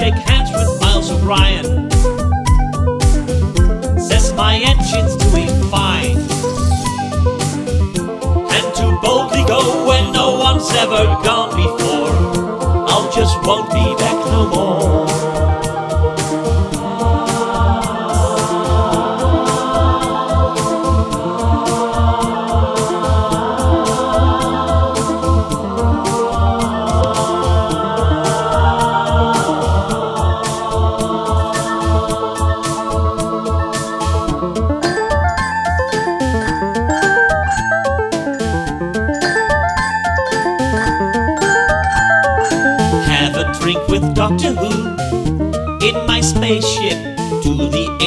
shake hands with Miles O'Brien. Says my engine's doing fine. And to boldly go where no one's ever gone before. I'll just won't be back no more.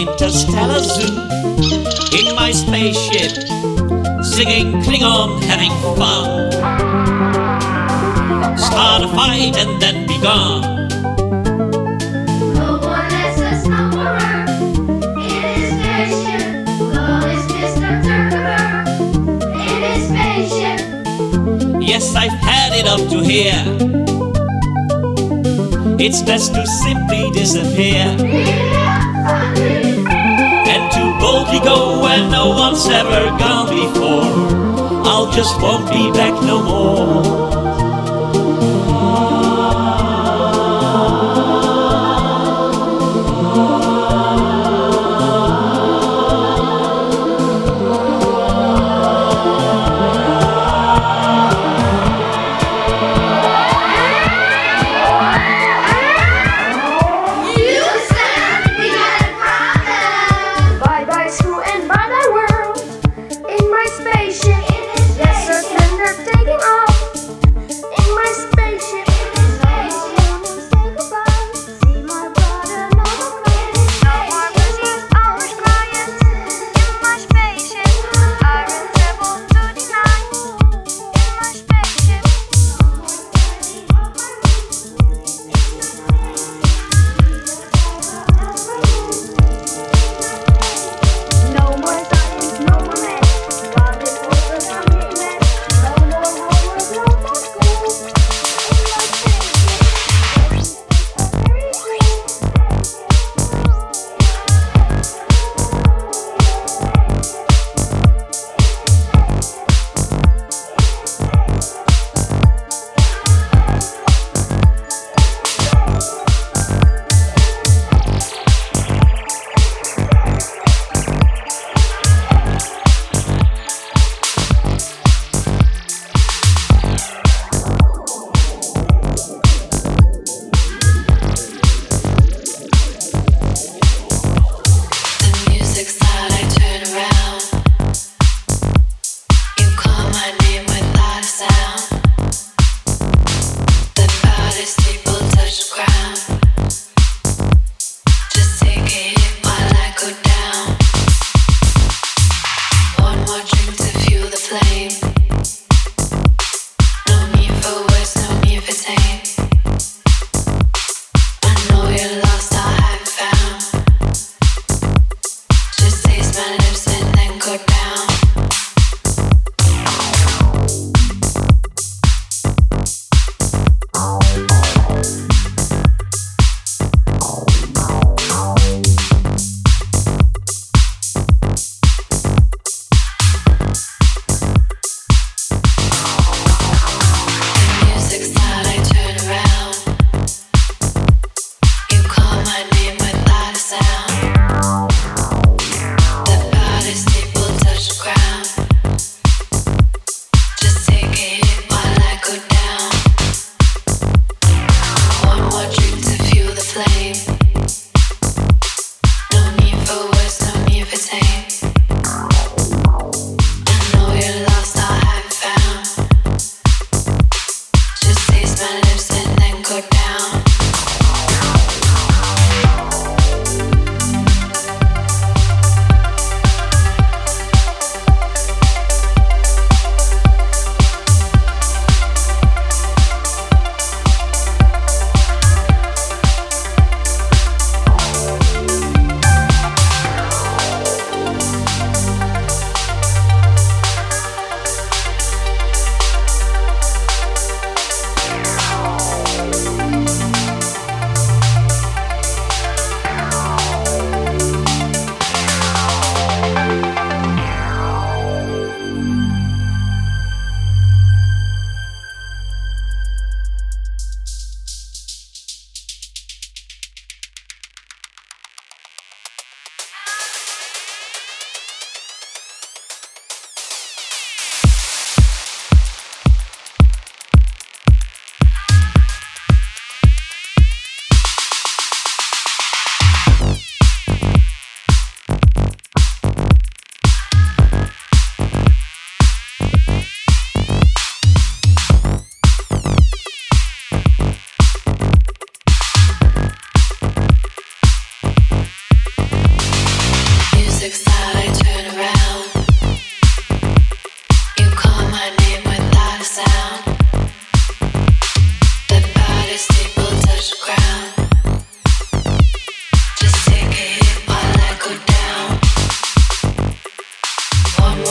Interstellar zoo. In my spaceship, singing Klingon, having fun. Start a fight and then be gone. No one lets us number in spaceship. Love is Mr. Zuckerberg in spaceship. Yes, I've had it up to here. It's best to simply disappear and to boldly go where no one's ever gone before. I'll just won't be back no more.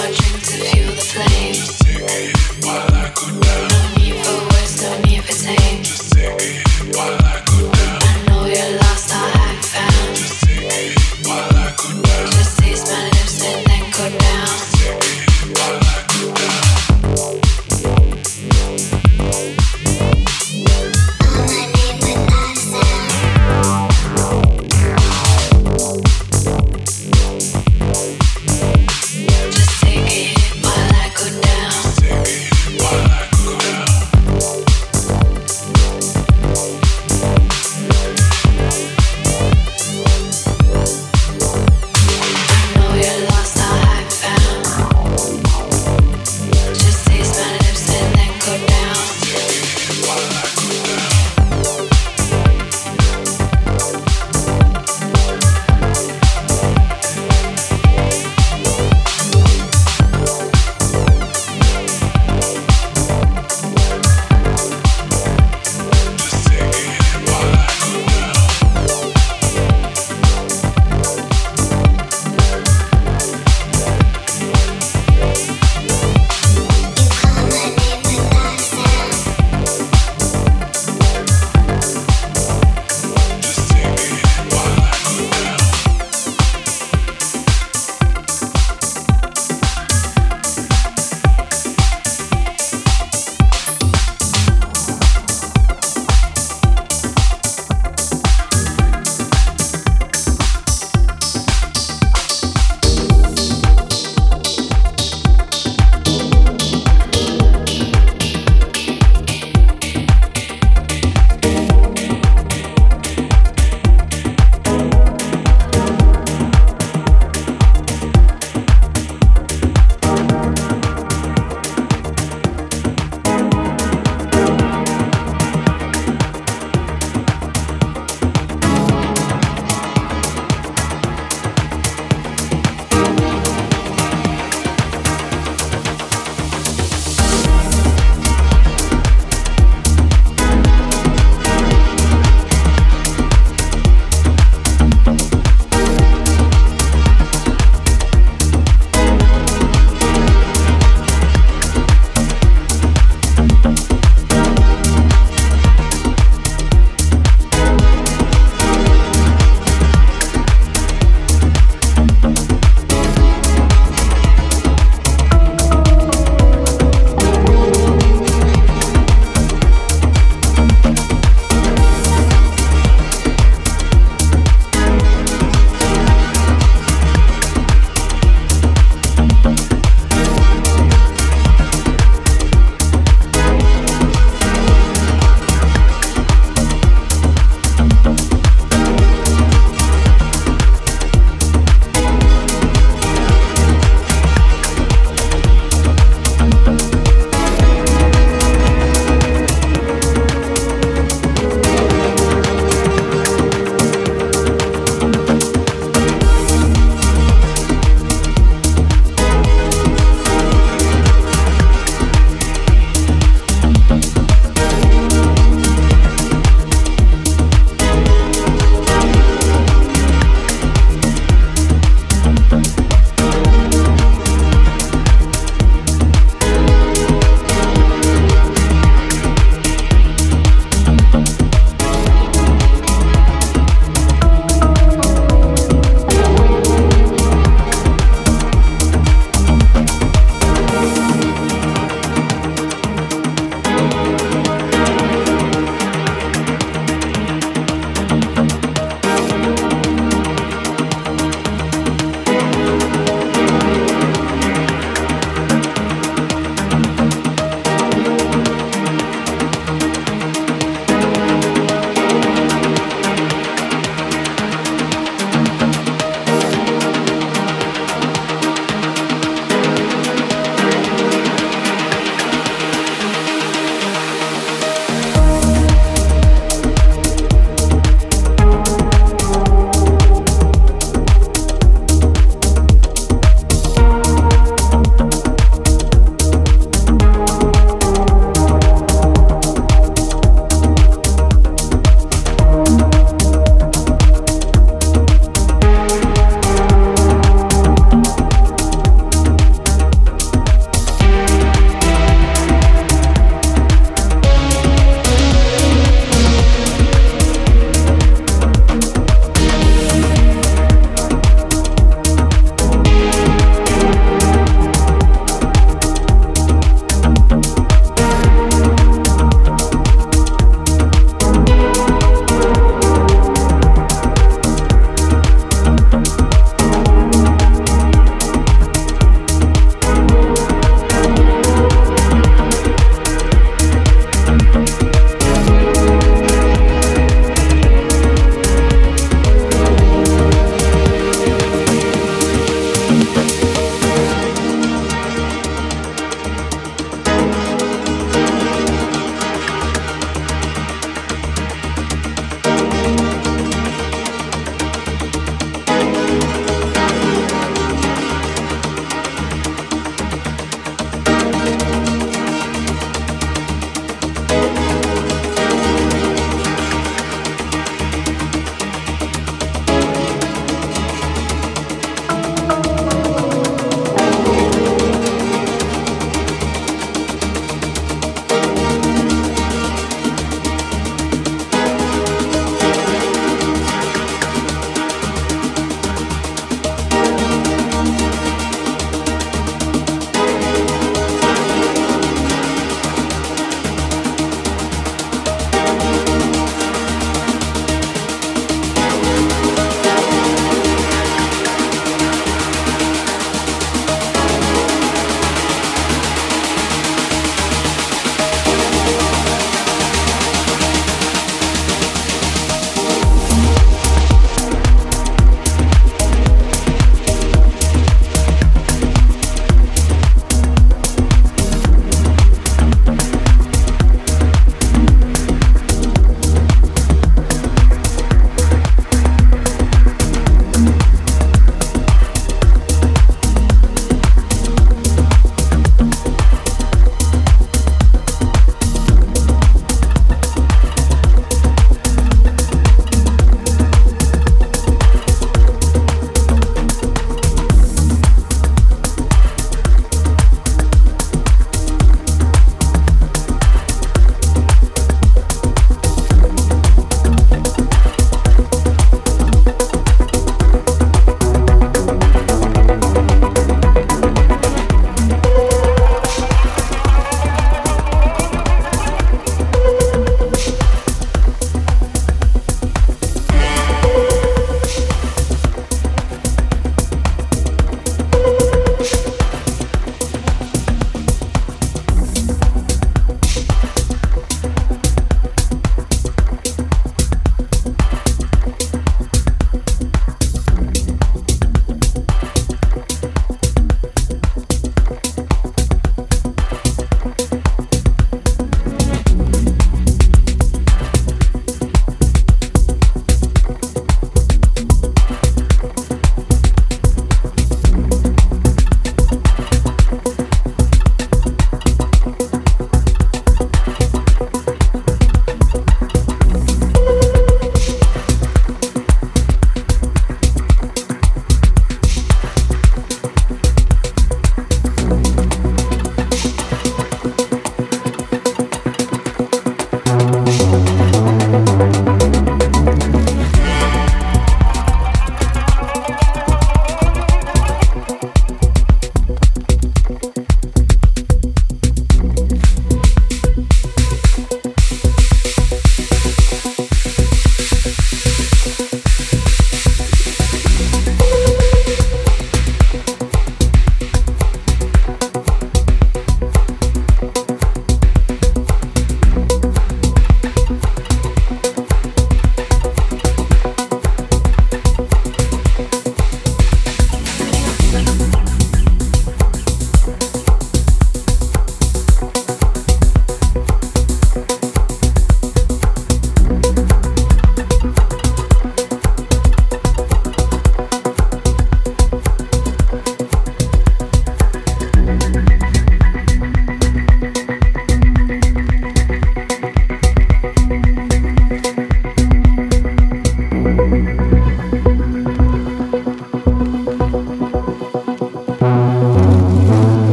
watching to feel the flame while I could not.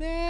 You're